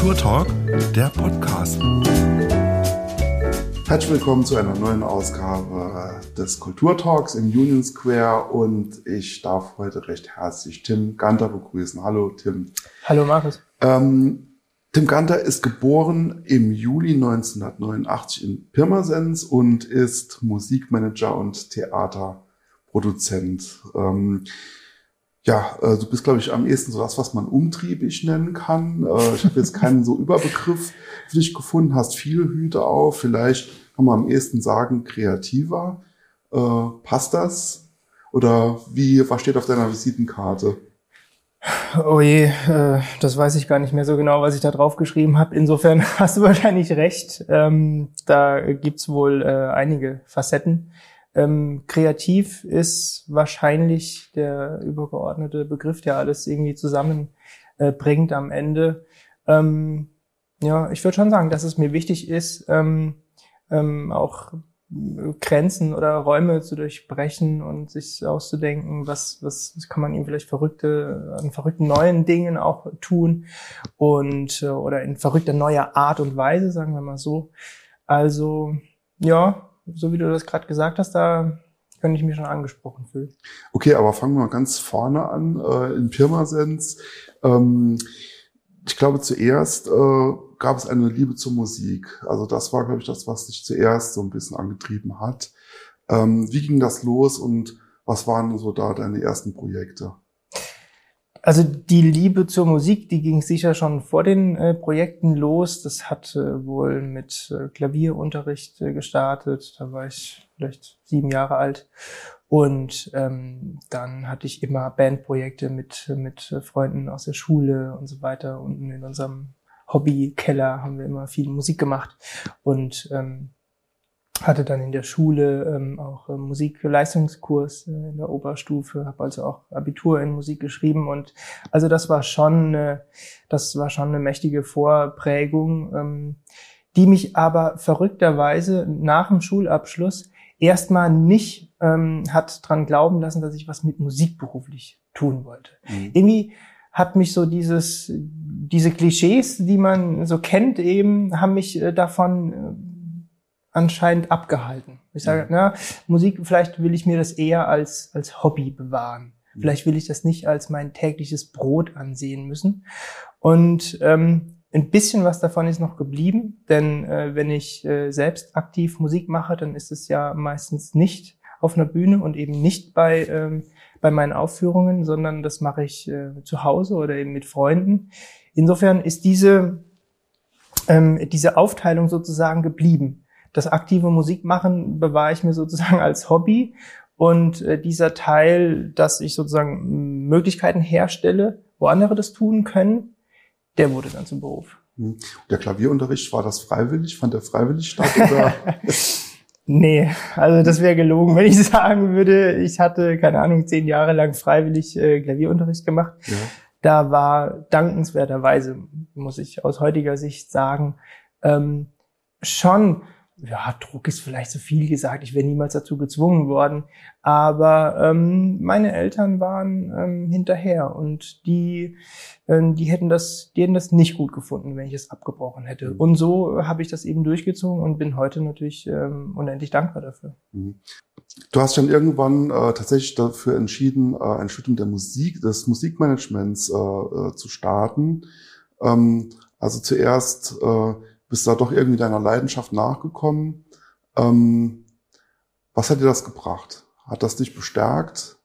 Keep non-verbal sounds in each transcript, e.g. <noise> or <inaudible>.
Kulturtalk, der Podcast. Herzlich willkommen zu einer neuen Ausgabe des Kulturtalks im Union Square und ich darf heute recht herzlich Tim Ganter begrüßen. Hallo Tim. Hallo Markus. Ähm, Tim Ganter ist geboren im Juli 1989 in Pirmasens und ist Musikmanager und Theaterproduzent. Ähm, ja, äh, du bist, glaube ich, am ehesten so das, was man umtriebig nennen kann. Äh, ich habe jetzt keinen so Überbegriff für dich gefunden, hast viele Hüte auf. Vielleicht kann man am ehesten sagen, kreativer. Äh, passt das? Oder wie, was steht auf deiner Visitenkarte? Oh je, das weiß ich gar nicht mehr so genau, was ich da drauf geschrieben habe. Insofern <laughs> hast du wahrscheinlich recht. Ähm, da gibt's wohl einige Facetten. Ähm, kreativ ist wahrscheinlich der übergeordnete Begriff, der alles irgendwie zusammenbringt äh, am Ende. Ähm, ja, ich würde schon sagen, dass es mir wichtig ist, ähm, ähm, auch Grenzen oder Räume zu durchbrechen und sich auszudenken, was, was, was kann man ihm vielleicht verrückte, an verrückten neuen Dingen auch tun und äh, oder in verrückter neuer Art und Weise, sagen wir mal so. Also ja, so wie du das gerade gesagt hast, da könnte ich mich schon angesprochen fühlen. Okay, aber fangen wir mal ganz vorne an, äh, in Pirmasens. Ähm, ich glaube, zuerst äh, gab es eine Liebe zur Musik. Also das war, glaube ich, das, was dich zuerst so ein bisschen angetrieben hat. Ähm, wie ging das los und was waren so da deine ersten Projekte? Also die Liebe zur Musik, die ging sicher schon vor den äh, Projekten los. Das hat äh, wohl mit äh, Klavierunterricht äh, gestartet. Da war ich vielleicht sieben Jahre alt. Und ähm, dann hatte ich immer Bandprojekte mit, mit Freunden aus der Schule und so weiter. Unten in unserem Hobbykeller haben wir immer viel Musik gemacht. Und ähm, hatte dann in der Schule ähm, auch ähm, Musikleistungskurs äh, in der Oberstufe, habe also auch Abitur in Musik geschrieben und also das war schon, äh, das war schon eine mächtige Vorprägung, ähm, die mich aber verrückterweise nach dem Schulabschluss erstmal nicht ähm, hat dran glauben lassen, dass ich was mit Musik beruflich tun wollte. Mhm. Irgendwie hat mich so dieses, diese Klischees, die man so kennt, eben, haben mich äh, davon äh, anscheinend abgehalten. Ich sage, mhm. na, Musik, vielleicht will ich mir das eher als, als Hobby bewahren. Mhm. Vielleicht will ich das nicht als mein tägliches Brot ansehen müssen. Und ähm, ein bisschen was davon ist noch geblieben, denn äh, wenn ich äh, selbst aktiv Musik mache, dann ist es ja meistens nicht auf einer Bühne und eben nicht bei, ähm, bei meinen Aufführungen, sondern das mache ich äh, zu Hause oder eben mit Freunden. Insofern ist diese, ähm, diese Aufteilung sozusagen geblieben das aktive Musikmachen bewahre ich mir sozusagen als Hobby und äh, dieser Teil, dass ich sozusagen Möglichkeiten herstelle, wo andere das tun können, der wurde dann zum Beruf. Hm. Der Klavierunterricht, war das freiwillig? Fand der freiwillig statt? Oder? <laughs> <laughs> nee, also das wäre gelogen, wenn ich <laughs> sagen würde, ich hatte, keine Ahnung, zehn Jahre lang freiwillig äh, Klavierunterricht gemacht. Ja. Da war dankenswerterweise, muss ich aus heutiger Sicht sagen, ähm, schon ja, Druck ist vielleicht zu so viel gesagt, ich wäre niemals dazu gezwungen worden, aber ähm, meine Eltern waren ähm, hinterher und die, ähm, die hätten das, die hätten das nicht gut gefunden, wenn ich es abgebrochen hätte. Mhm. Und so habe ich das eben durchgezogen und bin heute natürlich ähm, unendlich dankbar dafür. Mhm. Du hast schon irgendwann äh, tatsächlich dafür entschieden, äh, ein Studium der Musik, des Musikmanagements äh, äh, zu starten. Ähm, also zuerst äh, bist da doch irgendwie deiner Leidenschaft nachgekommen. Ähm, was hat dir das gebracht? Hat das dich bestärkt?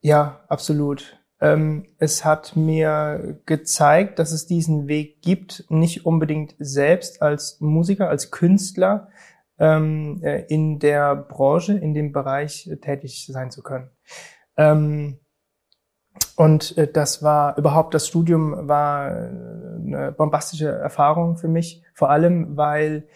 Ja, absolut. Ähm, es hat mir gezeigt, dass es diesen Weg gibt, nicht unbedingt selbst als Musiker, als Künstler ähm, äh, in der Branche, in dem Bereich tätig sein zu können. Ähm, und äh, das war überhaupt, das Studium war äh, eine bombastische Erfahrung für mich, vor allem weil,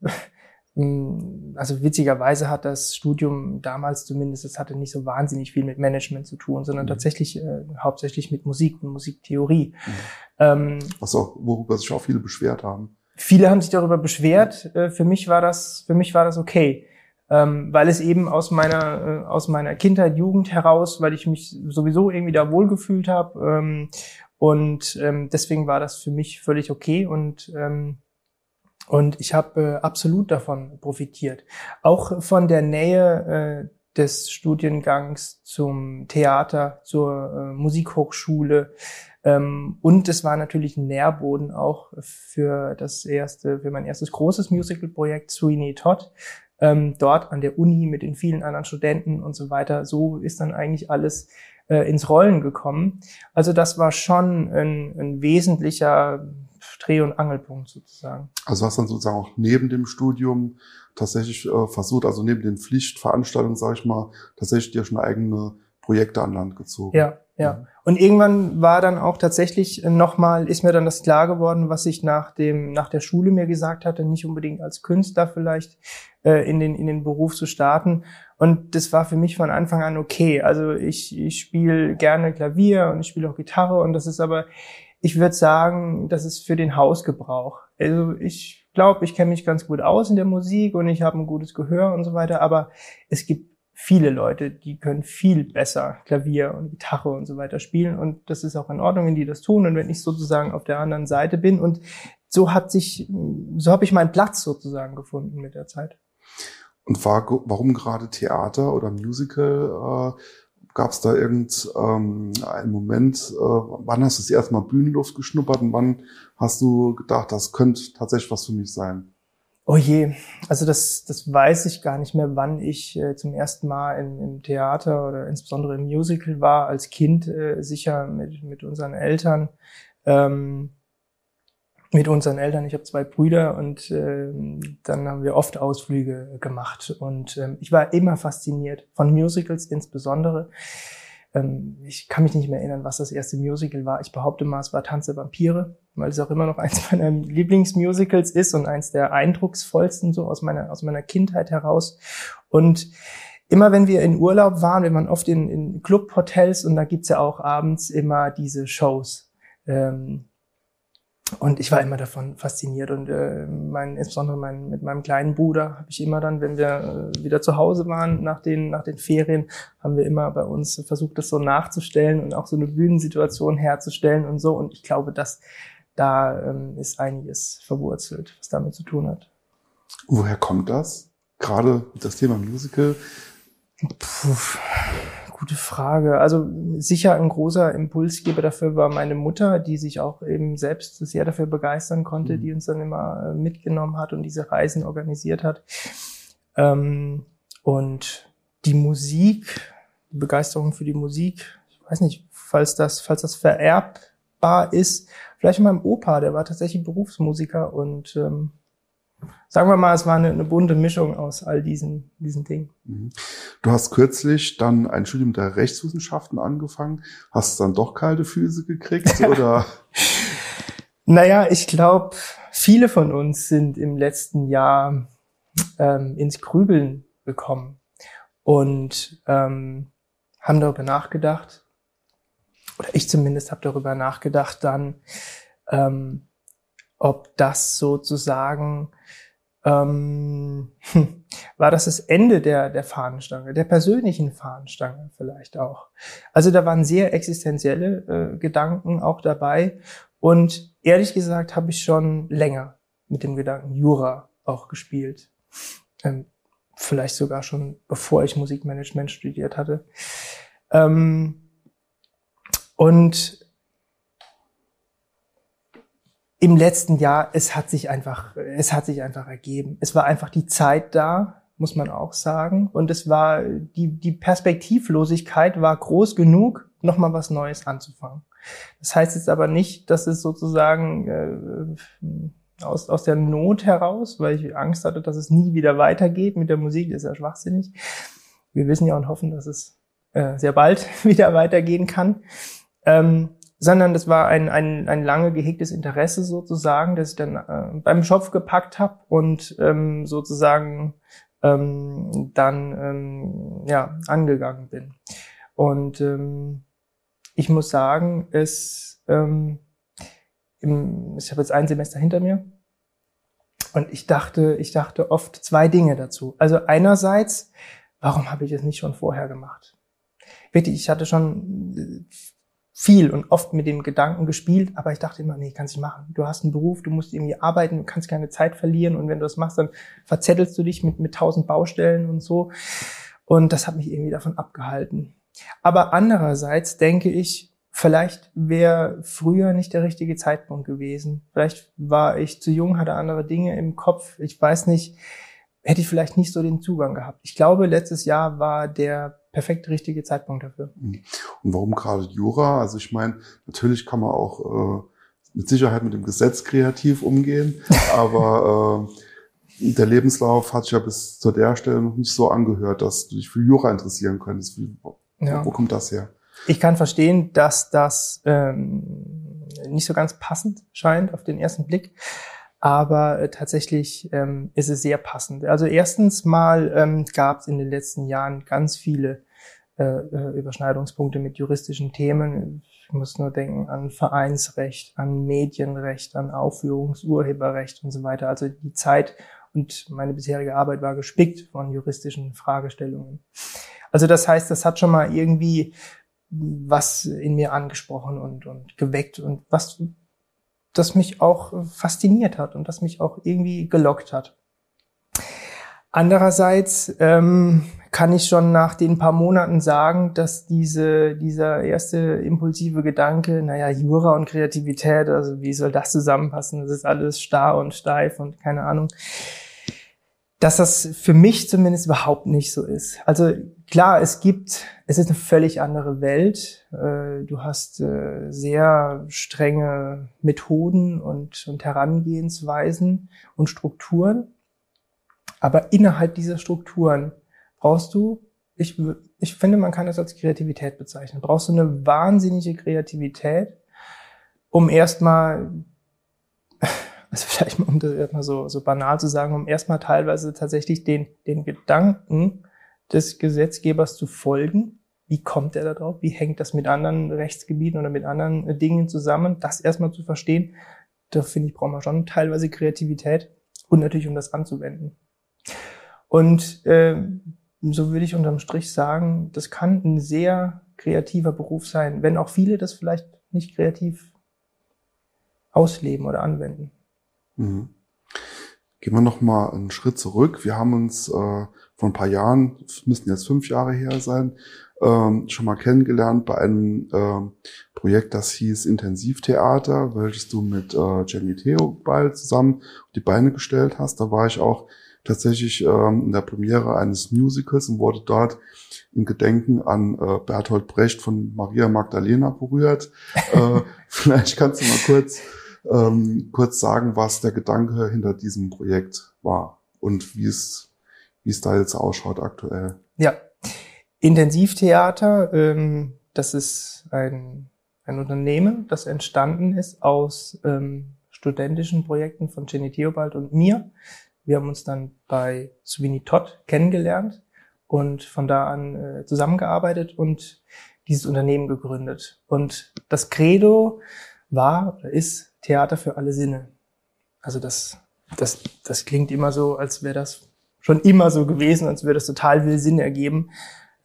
<laughs> also witzigerweise hat das Studium damals zumindest, es hatte nicht so wahnsinnig viel mit Management zu tun, sondern mhm. tatsächlich äh, hauptsächlich mit Musik und Musiktheorie. Mhm. Ähm, Was auch, worüber sich auch viele beschwert haben. Viele haben sich darüber beschwert. Äh, für mich war das, für mich war das okay ähm, weil es eben aus meiner äh, aus meiner Kindheit, Jugend heraus, weil ich mich sowieso irgendwie da wohlgefühlt habe ähm, Und ähm, deswegen war das für mich völlig okay und ähm, und ich habe äh, absolut davon profitiert. Auch von der Nähe äh, des Studiengangs zum Theater, zur äh, Musikhochschule. Ähm, und es war natürlich ein Nährboden auch für das erste, für mein erstes großes Musical-Projekt, Sweeney Todd. Ähm, dort an der Uni mit den vielen anderen Studenten und so weiter. So ist dann eigentlich alles äh, ins Rollen gekommen. Also das war schon ein, ein wesentlicher Dreh- und Angelpunkt sozusagen. Also hast dann sozusagen auch neben dem Studium tatsächlich äh, versucht, also neben den Pflichtveranstaltungen, sage ich mal, tatsächlich dir schon eigene Projekte an Land gezogen. Ja, ja. Und irgendwann war dann auch tatsächlich nochmal, ist mir dann das klar geworden, was ich nach dem, nach der Schule mir gesagt hatte, nicht unbedingt als Künstler vielleicht äh, in den, in den Beruf zu starten. Und das war für mich von Anfang an okay. Also ich, ich spiele gerne Klavier und ich spiele auch Gitarre und das ist aber, ich würde sagen, das ist für den Hausgebrauch. Also ich glaube, ich kenne mich ganz gut aus in der Musik und ich habe ein gutes Gehör und so weiter, aber es gibt viele Leute, die können viel besser Klavier und Gitarre und so weiter spielen und das ist auch in Ordnung, wenn die das tun und wenn ich sozusagen auf der anderen Seite bin und so hat sich, so habe ich meinen Platz sozusagen gefunden mit der Zeit. Und war, warum gerade Theater oder Musical? Äh, Gab es da irgendeinen ähm, Moment, äh, wann hast du das erste Mal Bühnenluft geschnuppert und wann hast du gedacht, das könnte tatsächlich was für mich sein? Oh je, also das, das weiß ich gar nicht mehr, wann ich äh, zum ersten Mal im, im Theater oder insbesondere im Musical war. Als Kind äh, sicher mit, mit unseren Eltern. Ähm, mit unseren Eltern. Ich habe zwei Brüder und äh, dann haben wir oft Ausflüge gemacht. Und ähm, ich war immer fasziniert von Musicals insbesondere. Ähm, ich kann mich nicht mehr erinnern, was das erste Musical war. Ich behaupte mal, es war Tanz der Vampire, weil es auch immer noch eins meiner Lieblingsmusicals ist und eins der eindrucksvollsten so aus meiner, aus meiner Kindheit heraus. Und immer wenn wir in Urlaub waren, wir waren oft in, in Clubhotels und da gibt's ja auch abends immer diese Shows. Ähm, und ich war immer davon fasziniert und äh, mein, insbesondere mein, mit meinem kleinen Bruder habe ich immer dann, wenn wir äh, wieder zu Hause waren nach den, nach den Ferien, haben wir immer bei uns versucht, das so nachzustellen und auch so eine Bühnensituation herzustellen und so. Und ich glaube, dass da ähm, ist einiges verwurzelt, was damit zu tun hat. Woher kommt das? Gerade das Thema Musical. Puh Gute Frage. Also sicher ein großer Impulsgeber dafür war meine Mutter, die sich auch eben selbst sehr dafür begeistern konnte, mhm. die uns dann immer äh, mitgenommen hat und diese Reisen organisiert hat. Ähm, und die Musik, die Begeisterung für die Musik, ich weiß nicht, falls das, falls das vererbbar ist, vielleicht meinem Opa, der war tatsächlich Berufsmusiker und ähm, sagen wir mal, es war eine, eine bunte Mischung aus all diesen, diesen Dingen. Mhm. Du hast kürzlich dann ein Studium der Rechtswissenschaften angefangen. Hast du dann doch kalte Füße gekriegt <laughs> oder? naja, ich glaube, viele von uns sind im letzten Jahr ähm, ins Grübeln gekommen und ähm, haben darüber nachgedacht, oder ich zumindest habe darüber nachgedacht, dann, ähm, ob das sozusagen ähm, <laughs> war das das Ende der, der Fahnenstange, der persönlichen Fahnenstange vielleicht auch. Also da waren sehr existenzielle äh, Gedanken auch dabei. Und ehrlich gesagt habe ich schon länger mit dem Gedanken Jura auch gespielt. Ähm, vielleicht sogar schon bevor ich Musikmanagement studiert hatte. Ähm, und im letzten Jahr, es hat sich einfach, es hat sich einfach ergeben. Es war einfach die Zeit da, muss man auch sagen. Und es war, die, die Perspektivlosigkeit war groß genug, nochmal was Neues anzufangen. Das heißt jetzt aber nicht, dass es sozusagen äh, aus, aus der Not heraus, weil ich Angst hatte, dass es nie wieder weitergeht mit der Musik, ist ja schwachsinnig. Wir wissen ja und hoffen, dass es äh, sehr bald <laughs> wieder weitergehen kann. Ähm, sondern das war ein, ein, ein lange gehegtes Interesse sozusagen, das ich dann äh, beim Schopf gepackt habe und ähm, sozusagen ähm, dann ähm, ja angegangen bin. Und ähm, ich muss sagen, es ähm, im, ich habe jetzt ein Semester hinter mir und ich dachte, ich dachte oft zwei Dinge dazu. Also einerseits, warum habe ich es nicht schon vorher gemacht? Wirklich, ich hatte schon viel und oft mit dem Gedanken gespielt, aber ich dachte immer, nee, kannst nicht machen. Du hast einen Beruf, du musst irgendwie arbeiten, du kannst keine Zeit verlieren und wenn du das machst, dann verzettelst du dich mit, mit tausend Baustellen und so. Und das hat mich irgendwie davon abgehalten. Aber andererseits denke ich, vielleicht wäre früher nicht der richtige Zeitpunkt gewesen. Vielleicht war ich zu jung, hatte andere Dinge im Kopf. Ich weiß nicht, hätte ich vielleicht nicht so den Zugang gehabt. Ich glaube, letztes Jahr war der perfekt richtige Zeitpunkt dafür. Mhm. Und warum gerade Jura? Also ich meine, natürlich kann man auch äh, mit Sicherheit mit dem Gesetz kreativ umgehen, <laughs> aber äh, der Lebenslauf hat sich ja bis zu der Stelle noch nicht so angehört, dass du dich für Jura interessieren könntest. Wie, ja. Wo kommt das her? Ich kann verstehen, dass das ähm, nicht so ganz passend scheint auf den ersten Blick aber äh, tatsächlich ähm, ist es sehr passend. Also erstens mal ähm, gab es in den letzten Jahren ganz viele äh, äh, Überschneidungspunkte mit juristischen Themen. Ich muss nur denken an Vereinsrecht, an Medienrecht, an Aufführungsurheberrecht und so weiter. Also die Zeit und meine bisherige Arbeit war gespickt von juristischen Fragestellungen. Also das heißt, das hat schon mal irgendwie was in mir angesprochen und, und geweckt und was das mich auch fasziniert hat und das mich auch irgendwie gelockt hat. Andererseits ähm, kann ich schon nach den paar Monaten sagen, dass diese, dieser erste impulsive Gedanke, naja, Jura und Kreativität, also wie soll das zusammenpassen? Das ist alles starr und steif und keine Ahnung dass das für mich zumindest überhaupt nicht so ist. Also klar, es gibt, es ist eine völlig andere Welt. Äh, du hast äh, sehr strenge Methoden und, und Herangehensweisen und Strukturen. Aber innerhalb dieser Strukturen brauchst du, ich, ich finde, man kann das als Kreativität bezeichnen, brauchst du eine wahnsinnige Kreativität, um erstmal <laughs> also vielleicht um das erstmal so, so banal zu sagen, um erstmal teilweise tatsächlich den, den Gedanken des Gesetzgebers zu folgen. Wie kommt er da drauf? Wie hängt das mit anderen Rechtsgebieten oder mit anderen äh, Dingen zusammen? Das erstmal zu verstehen, da finde ich, braucht man schon teilweise Kreativität und natürlich, um das anzuwenden. Und äh, so würde ich unterm Strich sagen, das kann ein sehr kreativer Beruf sein, wenn auch viele das vielleicht nicht kreativ ausleben oder anwenden. Mhm. Gehen wir noch mal einen Schritt zurück. Wir haben uns äh, vor ein paar Jahren, müssten jetzt fünf Jahre her sein, ähm, schon mal kennengelernt bei einem äh, Projekt, das hieß Intensivtheater, welches du mit äh, Jenny Theobald zusammen auf die Beine gestellt hast. Da war ich auch tatsächlich ähm, in der Premiere eines Musicals und wurde dort in Gedenken an äh, Bertolt Brecht von Maria Magdalena berührt. <laughs> äh, vielleicht kannst du mal kurz ähm, kurz sagen, was der Gedanke hinter diesem Projekt war und wie es, wie es da jetzt ausschaut aktuell. Ja, Intensivtheater, ähm, das ist ein, ein Unternehmen, das entstanden ist aus ähm, studentischen Projekten von Jenny Theobald und mir. Wir haben uns dann bei Sweeney Todd kennengelernt und von da an äh, zusammengearbeitet und dieses Unternehmen gegründet. Und das Credo war oder ist Theater für alle Sinne. Also das, das, das klingt immer so, als wäre das schon immer so gewesen, als würde das total viel Sinn ergeben.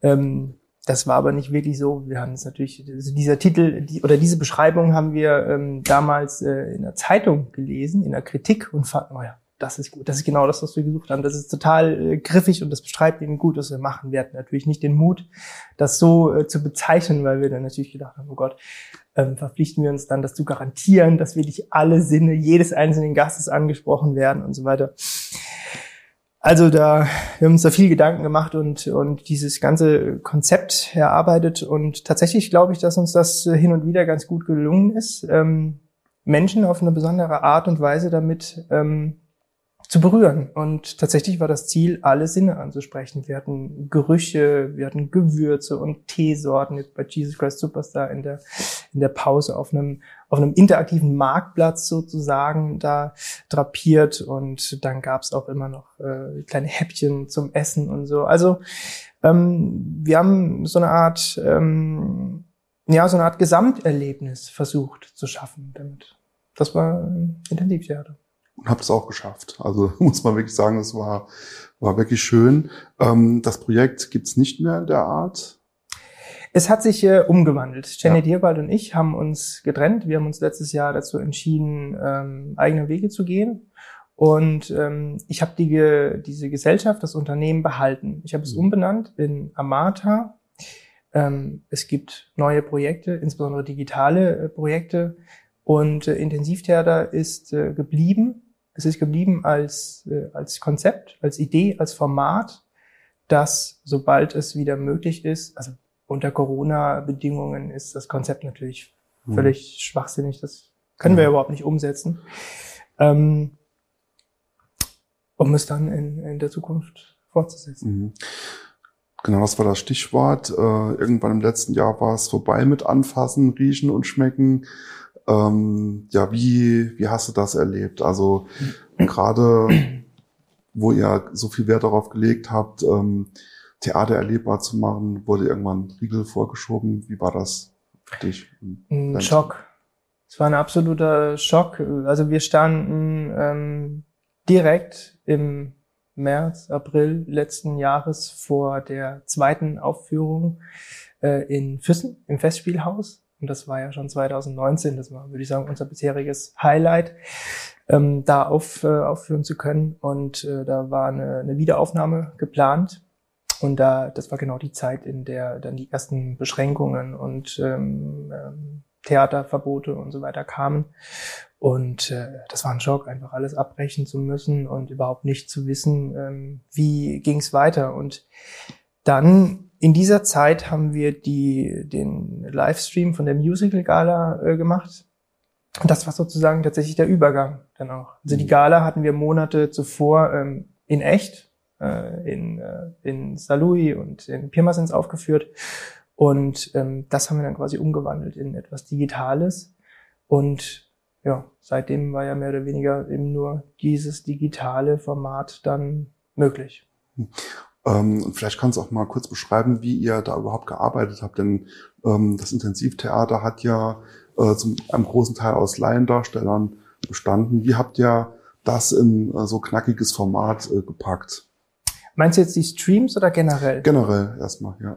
Ähm, das war aber nicht wirklich so. Wir haben es natürlich, also dieser Titel die, oder diese Beschreibung haben wir ähm, damals äh, in der Zeitung gelesen, in der Kritik und fanden, oh ja, das ist gut, das ist genau das, was wir gesucht haben. Das ist total äh, griffig und das beschreibt eben gut, was wir machen. Wir hatten natürlich nicht den Mut, das so äh, zu bezeichnen, weil wir dann natürlich gedacht haben, oh Gott, ähm, verpflichten wir uns dann, das zu garantieren, dass wirklich alle Sinne jedes einzelnen Gastes angesprochen werden und so weiter. Also da, wir haben uns da viel Gedanken gemacht und, und dieses ganze Konzept erarbeitet. Und tatsächlich glaube ich, dass uns das hin und wieder ganz gut gelungen ist, ähm, Menschen auf eine besondere Art und Weise damit ähm, zu berühren. Und tatsächlich war das Ziel, alle Sinne anzusprechen. Wir hatten Gerüche, wir hatten Gewürze und Teesorten jetzt bei Jesus Christ Superstar in der, in der Pause auf einem, auf einem interaktiven Marktplatz sozusagen da drapiert. Und dann gab's auch immer noch äh, kleine Häppchen zum Essen und so. Also ähm, wir haben so eine Art, ähm, ja, so eine Art Gesamterlebnis versucht zu schaffen damit. Das war Intensivtheater und habe es auch geschafft. Also <laughs> muss man wirklich sagen, es war, war wirklich schön. Ähm, das Projekt gibt's nicht mehr in der Art. Es hat sich äh, umgewandelt. Janet ja. Hierbald und ich haben uns getrennt. Wir haben uns letztes Jahr dazu entschieden, ähm, eigene Wege zu gehen. Und ähm, ich habe die, diese Gesellschaft, das Unternehmen behalten. Ich habe es mhm. umbenannt in Amata. Ähm, es gibt neue Projekte, insbesondere digitale äh, Projekte. Und äh, Intensivtheater ist äh, geblieben. Es ist geblieben als, äh, als Konzept, als Idee, als Format, das, sobald es wieder möglich ist, also unter Corona-Bedingungen ist das Konzept natürlich mhm. völlig schwachsinnig. Das können wir mhm. überhaupt nicht umsetzen. Ähm, um es dann in, in der Zukunft fortzusetzen. Mhm. Genau, das war das Stichwort. Äh, irgendwann im letzten Jahr war es vorbei mit Anfassen, Riechen und Schmecken. Ähm, ja, wie, wie hast du das erlebt? Also gerade, wo ihr so viel Wert darauf gelegt habt, ähm, Theater erlebbar zu machen, wurde irgendwann Riegel vorgeschoben. Wie war das für dich? Ein Schock. Es war ein absoluter Schock. Also wir standen ähm, direkt im März, April letzten Jahres vor der zweiten Aufführung äh, in Füssen im Festspielhaus. Und das war ja schon 2019, das war, würde ich sagen, unser bisheriges Highlight, ähm, da auf, äh, aufführen zu können. Und äh, da war eine, eine Wiederaufnahme geplant. Und da, das war genau die Zeit, in der dann die ersten Beschränkungen und ähm, ähm, Theaterverbote und so weiter kamen. Und äh, das war ein Schock, einfach alles abbrechen zu müssen und überhaupt nicht zu wissen, ähm, wie ging es weiter. Und dann in dieser Zeit haben wir die, den Livestream von der Musical Gala äh, gemacht. Und das war sozusagen tatsächlich der Übergang dann auch. Also die mhm. Gala hatten wir Monate zuvor ähm, in echt äh, in, äh, in Salui und in Pirmasens aufgeführt. Und ähm, das haben wir dann quasi umgewandelt in etwas Digitales. Und ja, seitdem war ja mehr oder weniger eben nur dieses digitale Format dann möglich. Ähm, vielleicht kannst du auch mal kurz beschreiben, wie ihr da überhaupt gearbeitet habt, denn ähm, das Intensivtheater hat ja äh, zum einem großen Teil aus Laiendarstellern bestanden. Wie habt ihr das in äh, so knackiges Format äh, gepackt? Meinst du jetzt die Streams oder generell? Generell erstmal, ja.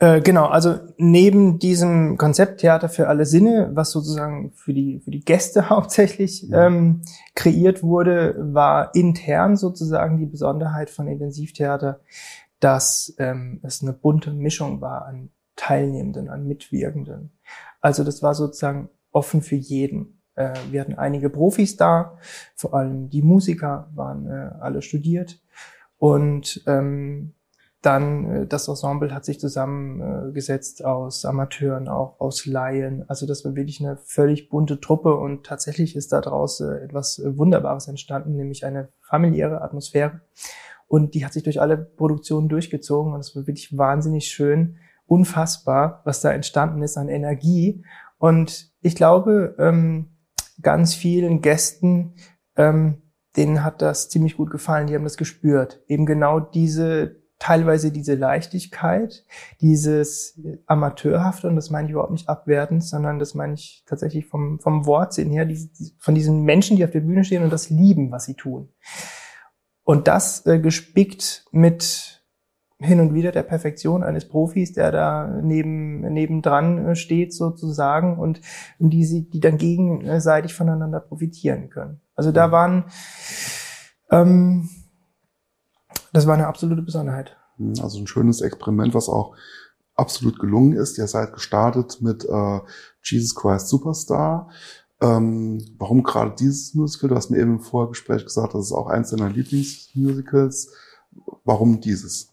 Äh, genau, also neben diesem Konzept Theater für alle Sinne, was sozusagen für die, für die Gäste <laughs> hauptsächlich ja. ähm, kreiert wurde, war intern sozusagen die Besonderheit von Intensivtheater, dass ähm, es eine bunte Mischung war an Teilnehmenden, an Mitwirkenden. Also das war sozusagen offen für jeden. Äh, wir hatten einige Profis da, vor allem die Musiker waren äh, alle studiert. Und ähm, dann äh, das Ensemble hat sich zusammengesetzt aus Amateuren, auch aus Laien. Also das war wirklich eine völlig bunte Truppe und tatsächlich ist daraus äh, etwas Wunderbares entstanden, nämlich eine familiäre Atmosphäre. Und die hat sich durch alle Produktionen durchgezogen und es war wirklich wahnsinnig schön, unfassbar, was da entstanden ist an Energie. Und ich glaube, ähm, ganz vielen Gästen, ähm, denen hat das ziemlich gut gefallen, die haben das gespürt. Eben genau diese teilweise diese Leichtigkeit, dieses Amateurhafte, und das meine ich überhaupt nicht abwertend, sondern das meine ich tatsächlich vom, vom Wortsinn her, die, von diesen Menschen, die auf der Bühne stehen und das lieben, was sie tun. Und das äh, gespickt mit hin und wieder der Perfektion eines Profis, der da neben nebendran äh, steht sozusagen und, und die sie, die dann gegenseitig voneinander profitieren können. Also da waren ähm, das war eine absolute Besonderheit. Hm, also ein schönes Experiment, was auch absolut gelungen ist. Ihr seid gestartet mit äh, Jesus Christ Superstar. Ähm, warum gerade dieses Musical? Du hast mir eben im Vorgespräch gesagt, das ist auch eins deiner Lieblingsmusicals. Warum dieses?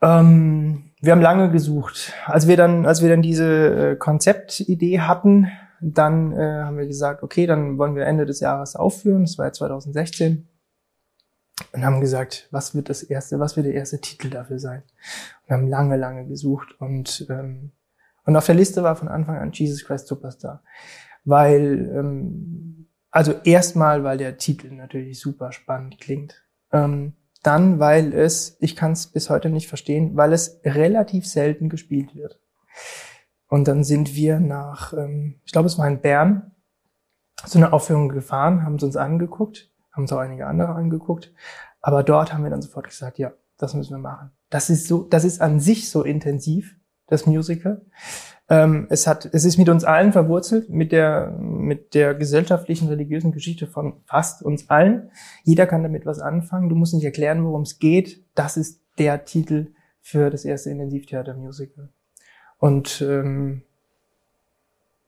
Ähm, wir haben lange gesucht. Als wir dann, als wir dann diese äh, Konzeptidee hatten, dann äh, haben wir gesagt, okay, dann wollen wir Ende des Jahres aufführen. Das war ja 2016 und haben gesagt, was wird das erste, was wird der erste Titel dafür sein? Und haben lange, lange gesucht und ähm, und auf der Liste war von Anfang an Jesus Christ Superstar, weil ähm, also erstmal, weil der Titel natürlich super spannend klingt, ähm, dann, weil es, ich kann es bis heute nicht verstehen, weil es relativ selten gespielt wird. Und dann sind wir nach, ähm, ich glaube, es war in Bern, so eine Aufführung gefahren, haben es uns angeguckt haben uns auch einige andere angeguckt. Aber dort haben wir dann sofort gesagt, ja, das müssen wir machen. Das ist so, das ist an sich so intensiv, das Musical. Ähm, es hat, es ist mit uns allen verwurzelt, mit der, mit der gesellschaftlichen, religiösen Geschichte von fast uns allen. Jeder kann damit was anfangen. Du musst nicht erklären, worum es geht. Das ist der Titel für das erste Intensivtheater-Musical. Und ähm,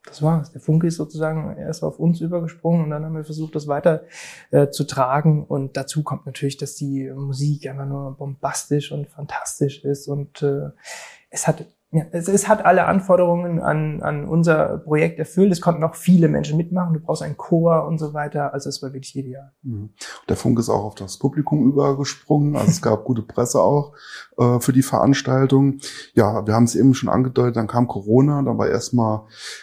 das war's. Der Funke ist sozusagen erst auf uns übergesprungen und dann haben wir versucht, das weiter äh, zu tragen. Und dazu kommt natürlich, dass die Musik einfach nur bombastisch und fantastisch ist und äh, es hat ja, es, es hat alle Anforderungen an, an unser Projekt erfüllt. Es konnten auch viele Menschen mitmachen. Du brauchst einen Chor und so weiter. Also es war wirklich ideal. Mhm. Der Funk ist auch auf das Publikum übergesprungen. Also es gab gute Presse auch äh, für die Veranstaltung. Ja, wir haben es eben schon angedeutet. Dann kam Corona. Dann war erstmal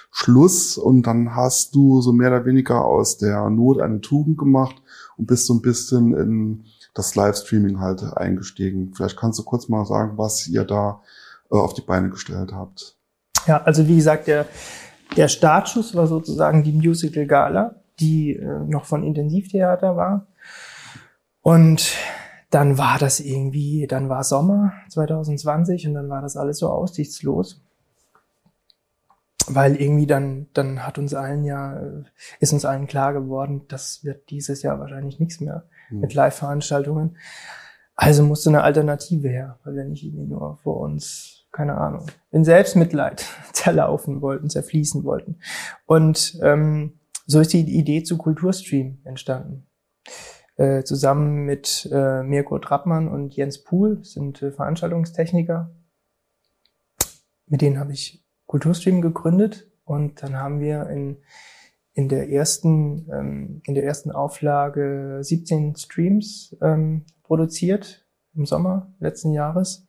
Schluss und dann hast du so mehr oder weniger aus der Not eine Tugend gemacht und bist so ein bisschen in das Livestreaming halt eingestiegen. Vielleicht kannst du kurz mal sagen, was ihr da auf die Beine gestellt habt. Ja, also wie gesagt, der, der Startschuss war sozusagen die Musical Gala, die äh, noch von Intensivtheater war. Und dann war das irgendwie, dann war Sommer 2020 und dann war das alles so aussichtslos. Weil irgendwie dann, dann hat uns allen ja, äh, ist uns allen klar geworden, das wird dieses Jahr wahrscheinlich nichts mehr mhm. mit Live-Veranstaltungen. Also musste eine Alternative her, weil wir nicht irgendwie nur vor uns keine Ahnung, in Selbstmitleid <laughs> zerlaufen wollten, zerfließen wollten. Und ähm, so ist die Idee zu Kulturstream entstanden. Äh, zusammen mit äh, Mirko Trappmann und Jens Pohl sind äh, Veranstaltungstechniker. Mit denen habe ich Kulturstream gegründet und dann haben wir in, in der ersten ähm, in der ersten Auflage 17 Streams ähm, produziert im Sommer letzten Jahres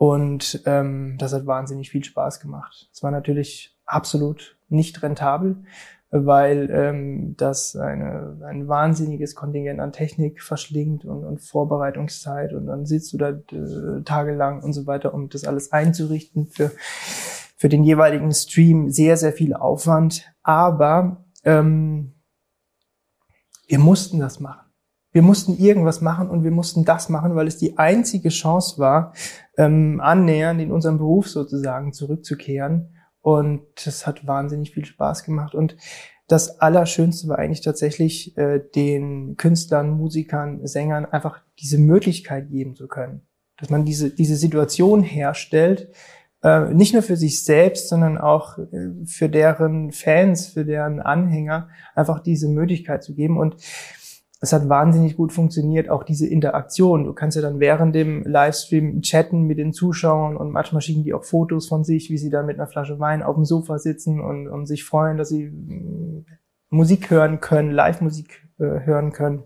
und ähm, das hat wahnsinnig viel Spaß gemacht. Es war natürlich absolut nicht rentabel, weil ähm, das eine, ein wahnsinniges Kontingent an Technik verschlingt und, und Vorbereitungszeit und dann sitzt du da äh, tagelang und so weiter, um das alles einzurichten für, für den jeweiligen Stream. Sehr, sehr viel Aufwand, aber ähm, wir mussten das machen. Wir mussten irgendwas machen und wir mussten das machen, weil es die einzige Chance war, ähm, annähernd in unserem Beruf sozusagen zurückzukehren. Und das hat wahnsinnig viel Spaß gemacht. Und das Allerschönste war eigentlich tatsächlich, äh, den Künstlern, Musikern, Sängern einfach diese Möglichkeit geben zu können. Dass man diese, diese Situation herstellt, äh, nicht nur für sich selbst, sondern auch äh, für deren Fans, für deren Anhänger, einfach diese Möglichkeit zu geben. Und es hat wahnsinnig gut funktioniert, auch diese Interaktion. Du kannst ja dann während dem Livestream chatten mit den Zuschauern und manchmal schicken die auch Fotos von sich, wie sie dann mit einer Flasche Wein auf dem Sofa sitzen und, und sich freuen, dass sie mm, Musik hören können, Live-Musik äh, hören können.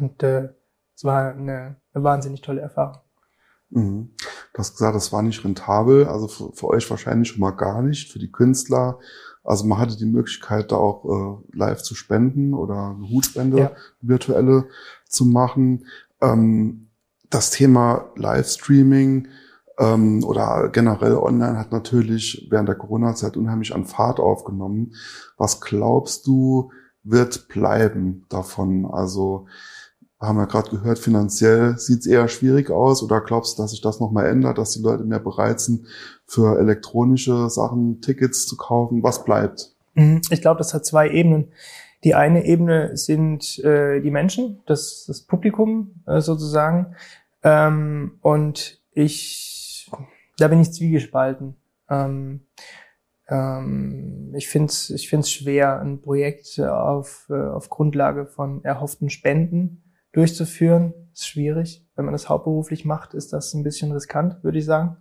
Und äh, es war eine, eine wahnsinnig tolle Erfahrung. Mhm. Du hast gesagt, das war nicht rentabel, also für, für euch wahrscheinlich schon mal gar nicht, für die Künstler also man hatte die Möglichkeit, da auch äh, live zu spenden oder eine Hutspende ja. virtuelle zu machen. Ähm, das Thema Livestreaming ähm, oder generell online hat natürlich während der Corona-Zeit unheimlich an Fahrt aufgenommen. Was glaubst du, wird bleiben davon? Also haben wir gerade gehört, finanziell sieht es eher schwierig aus oder glaubst du, dass sich das nochmal ändert, dass die Leute mehr bereit sind, für elektronische Sachen Tickets zu kaufen? Was bleibt? Mhm. Ich glaube, das hat zwei Ebenen. Die eine Ebene sind äh, die Menschen, das, das Publikum äh, sozusagen. Ähm, und ich, da bin ich zwiegespalten. Ähm, ähm, ich finde es ich find's schwer, ein Projekt auf, äh, auf Grundlage von erhofften Spenden durchzuführen. Ist schwierig. Wenn man das hauptberuflich macht, ist das ein bisschen riskant, würde ich sagen.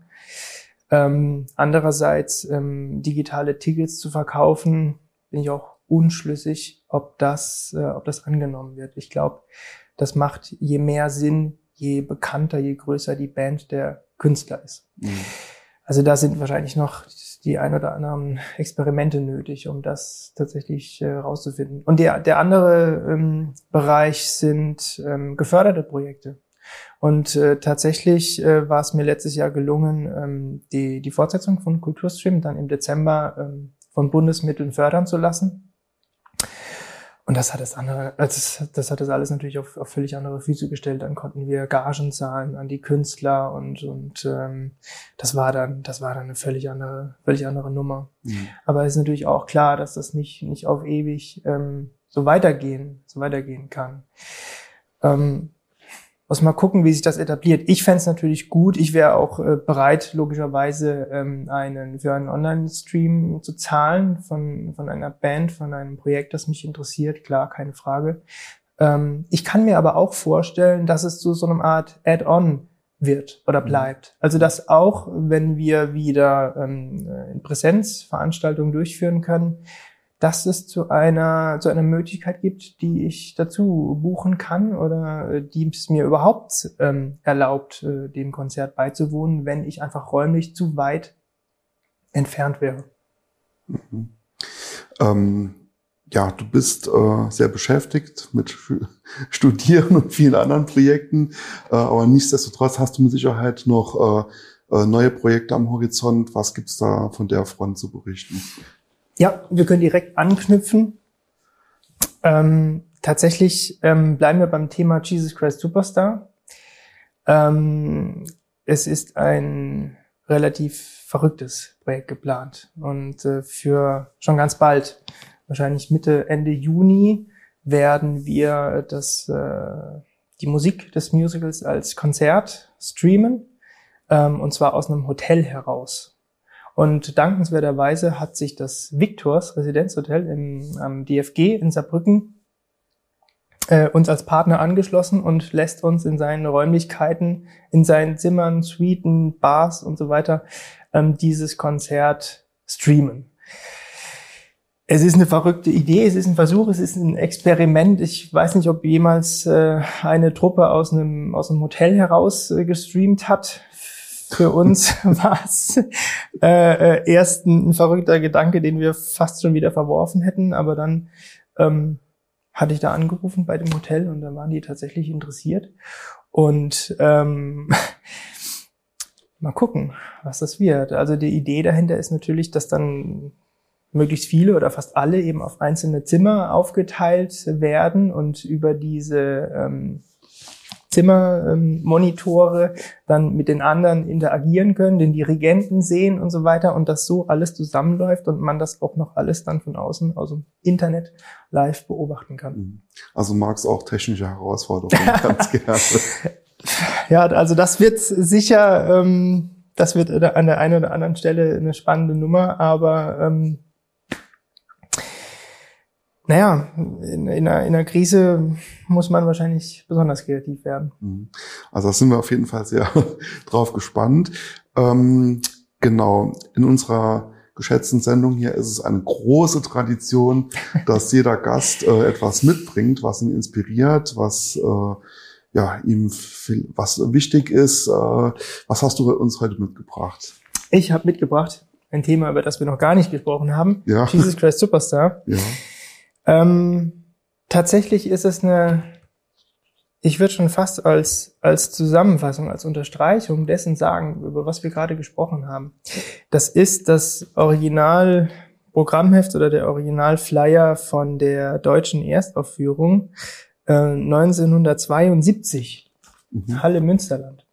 Ähm, andererseits ähm, digitale Tickets zu verkaufen, bin ich auch unschlüssig, ob das, äh, ob das angenommen wird. Ich glaube, das macht je mehr Sinn, je bekannter, je größer die Band der Künstler ist. Mhm. Also da sind wahrscheinlich noch die ein oder anderen Experimente nötig, um das tatsächlich äh, rauszufinden. Und der, der andere ähm, Bereich sind ähm, geförderte Projekte. Und äh, tatsächlich äh, war es mir letztes Jahr gelungen, ähm, die, die Fortsetzung von Kulturstream dann im Dezember ähm, von Bundesmitteln fördern zu lassen. Und das hat das andere, das, das hat das alles natürlich auf, auf völlig andere Füße gestellt. Dann konnten wir Gagen zahlen an die Künstler und und ähm, das war dann, das war dann eine völlig andere, völlig andere Nummer. Mhm. Aber es ist natürlich auch klar, dass das nicht nicht auf ewig ähm, so weitergehen, so weitergehen kann. Ähm, muss mal gucken, wie sich das etabliert. Ich fände es natürlich gut. Ich wäre auch äh, bereit, logischerweise ähm, einen für einen Online-Stream zu zahlen von von einer Band, von einem Projekt, das mich interessiert. Klar, keine Frage. Ähm, ich kann mir aber auch vorstellen, dass es zu so einer Art Add-on wird oder mhm. bleibt. Also dass auch, wenn wir wieder ähm, in Präsenzveranstaltungen durchführen können, dass es zu einer, zu einer Möglichkeit gibt, die ich dazu buchen kann oder äh, die es mir überhaupt ähm, erlaubt, äh, dem Konzert beizuwohnen, wenn ich einfach räumlich zu weit entfernt wäre. Mhm. Ähm, ja, du bist äh, sehr beschäftigt mit <laughs> Studieren und vielen anderen Projekten, äh, aber nichtsdestotrotz hast du mit Sicherheit noch äh, äh neue Projekte am Horizont. Was gibt's da von der Front zu berichten? Ja, wir können direkt anknüpfen. Ähm, tatsächlich ähm, bleiben wir beim Thema Jesus Christ Superstar. Ähm, es ist ein relativ verrücktes Projekt geplant und äh, für schon ganz bald, wahrscheinlich Mitte, Ende Juni, werden wir das, äh, die Musik des Musicals als Konzert streamen ähm, und zwar aus einem Hotel heraus. Und dankenswerterweise hat sich das Victors Residenzhotel im, am DFG in Saarbrücken äh, uns als Partner angeschlossen und lässt uns in seinen Räumlichkeiten, in seinen Zimmern, Suiten, Bars und so weiter ähm, dieses Konzert streamen. Es ist eine verrückte Idee, es ist ein Versuch, es ist ein Experiment. Ich weiß nicht, ob jemals äh, eine Truppe aus einem, aus einem Hotel heraus äh, gestreamt hat für uns <laughs> war es äh, äh, erst ein, verrückter Gedanke, den wir fast schon wieder verworfen hätten, aber dann ähm, hatte ich da angerufen bei dem Hotel und da waren die tatsächlich interessiert. Und ähm, <laughs> mal gucken, was das wird. Also die Idee dahinter ist natürlich, dass dann möglichst viele oder fast alle eben auf einzelne Zimmer aufgeteilt werden und über diese ähm, Zimmermonitore dann mit den anderen interagieren können, den Dirigenten sehen und so weiter und das so alles zusammenläuft und man das auch noch alles dann von außen aus dem Internet live beobachten kann. Mhm. Also magst auch technische Herausforderungen <laughs> ganz gerne. Ja, also das wird sicher, ähm, das wird an der einen oder anderen Stelle eine spannende Nummer, aber ähm, naja, in, in, einer, in einer Krise muss man wahrscheinlich besonders kreativ werden. Mhm. Also da sind wir auf jeden Fall sehr <laughs> drauf gespannt. Ähm, genau, in unserer geschätzten Sendung hier ist es eine große Tradition, <laughs> dass jeder Gast äh, etwas mitbringt, was ihn inspiriert, was äh, ja ihm viel, was wichtig ist. Äh, was hast du uns heute mitgebracht? Ich habe mitgebracht ein Thema, über das wir noch gar nicht gesprochen haben. Ja. Jesus Christ Superstar. Ja. Ähm, tatsächlich ist es eine, ich würde schon fast als, als Zusammenfassung, als Unterstreichung dessen sagen, über was wir gerade gesprochen haben. Das ist das Original Programmheft oder der Originalflyer von der deutschen Erstaufführung äh, 1972, mhm. Halle Münsterland.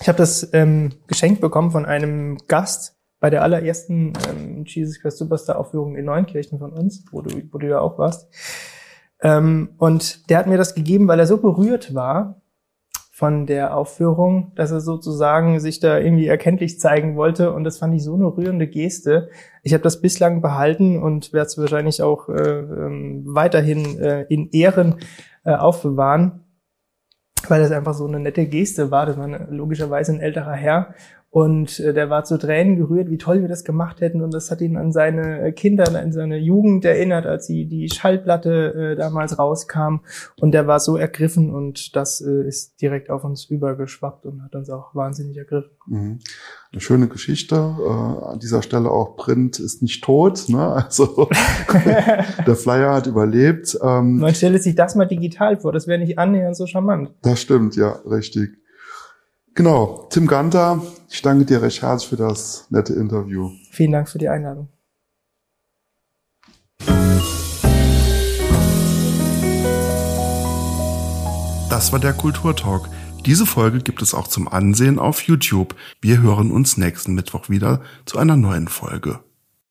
Ich habe das ähm, geschenkt bekommen von einem Gast, bei der allerersten ähm, Jesus Christ Superstar Aufführung in Neunkirchen von uns, wo du, wo du ja auch warst. Ähm, und der hat mir das gegeben, weil er so berührt war von der Aufführung, dass er sozusagen sich da irgendwie erkenntlich zeigen wollte. Und das fand ich so eine rührende Geste. Ich habe das bislang behalten und werde es wahrscheinlich auch äh, ähm, weiterhin äh, in Ehren äh, aufbewahren, weil das einfach so eine nette Geste war. Das war logischerweise ein älterer Herr und äh, der war zu Tränen gerührt, wie toll wir das gemacht hätten. Und das hat ihn an seine Kinder, an seine Jugend erinnert, als sie die Schallplatte äh, damals rauskam. Und der war so ergriffen und das äh, ist direkt auf uns übergeschwappt und hat uns auch wahnsinnig ergriffen. Mhm. Eine schöne Geschichte. Äh, an dieser Stelle auch Print ist nicht tot. Ne? <laughs> Also <laughs> der Flyer hat überlebt. Ähm, Man stelle sich das mal digital vor. Das wäre nicht annähernd so charmant. Das stimmt, ja, richtig. Genau, Tim Ganter, ich danke dir recht herzlich für das nette Interview. Vielen Dank für die Einladung. Das war der Kulturtalk. Diese Folge gibt es auch zum Ansehen auf YouTube. Wir hören uns nächsten Mittwoch wieder zu einer neuen Folge.